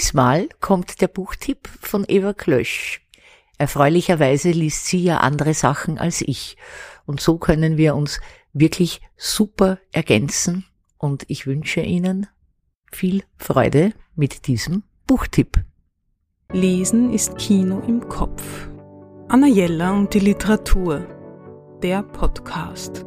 Diesmal kommt der Buchtipp von Eva Klösch. Erfreulicherweise liest sie ja andere Sachen als ich. Und so können wir uns wirklich super ergänzen. Und ich wünsche Ihnen viel Freude mit diesem Buchtipp. Lesen ist Kino im Kopf. Anna Jella und die Literatur. Der Podcast.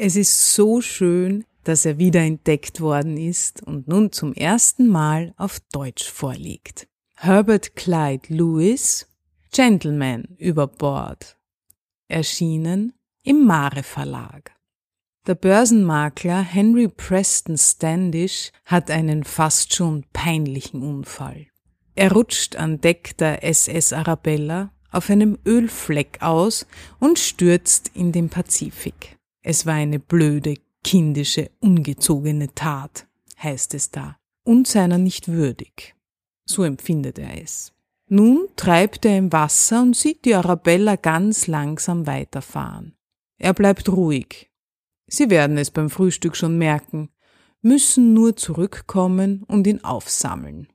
Es ist so schön, dass er wieder entdeckt worden ist und nun zum ersten Mal auf Deutsch vorliegt. Herbert Clyde Lewis, Gentleman über Bord. Erschienen im Mare Verlag. Der Börsenmakler Henry Preston Standish hat einen fast schon peinlichen Unfall. Er rutscht an Deck der SS Arabella auf einem Ölfleck aus und stürzt in den Pazifik. Es war eine blöde, kindische, ungezogene Tat, heißt es da, und seiner nicht würdig. So empfindet er es. Nun treibt er im Wasser und sieht die Arabella ganz langsam weiterfahren. Er bleibt ruhig. Sie werden es beim Frühstück schon merken, müssen nur zurückkommen und ihn aufsammeln.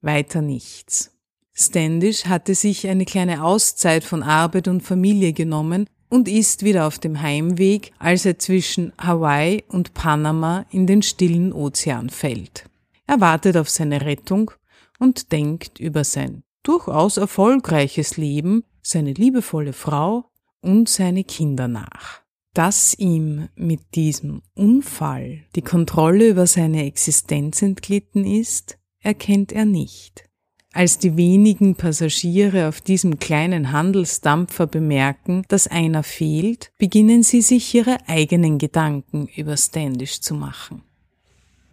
Weiter nichts. Standish hatte sich eine kleine Auszeit von Arbeit und Familie genommen und ist wieder auf dem Heimweg, als er zwischen Hawaii und Panama in den stillen Ozean fällt. Er wartet auf seine Rettung und denkt über sein durchaus erfolgreiches Leben, seine liebevolle Frau und seine Kinder nach. Dass ihm mit diesem Unfall die Kontrolle über seine Existenz entglitten ist, erkennt er nicht. Als die wenigen Passagiere auf diesem kleinen Handelsdampfer bemerken, dass einer fehlt, beginnen sie sich ihre eigenen Gedanken über Standish zu machen.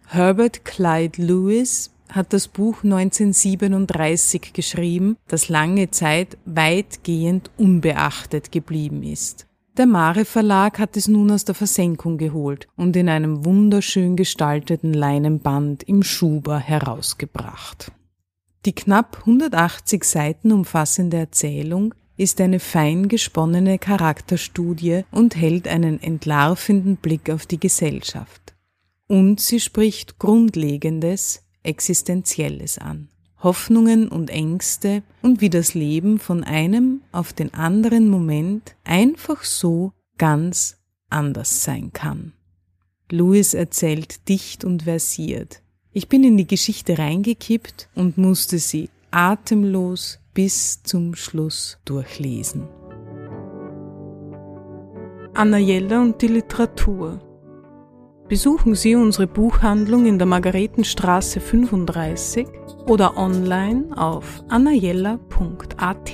Herbert Clyde Lewis hat das Buch 1937 geschrieben, das lange Zeit weitgehend unbeachtet geblieben ist. Der Mare Verlag hat es nun aus der Versenkung geholt und in einem wunderschön gestalteten Leinenband im Schuber herausgebracht. Die knapp 180 Seiten umfassende Erzählung ist eine fein gesponnene Charakterstudie und hält einen entlarvenden Blick auf die Gesellschaft. Und sie spricht Grundlegendes, Existenzielles an. Hoffnungen und Ängste und wie das Leben von einem auf den anderen Moment einfach so ganz anders sein kann. Louis erzählt dicht und versiert. Ich bin in die Geschichte reingekippt und musste sie atemlos bis zum Schluss durchlesen. Anna Jella und die Literatur. Besuchen Sie unsere Buchhandlung in der Margaretenstraße 35 oder online auf annajella.at.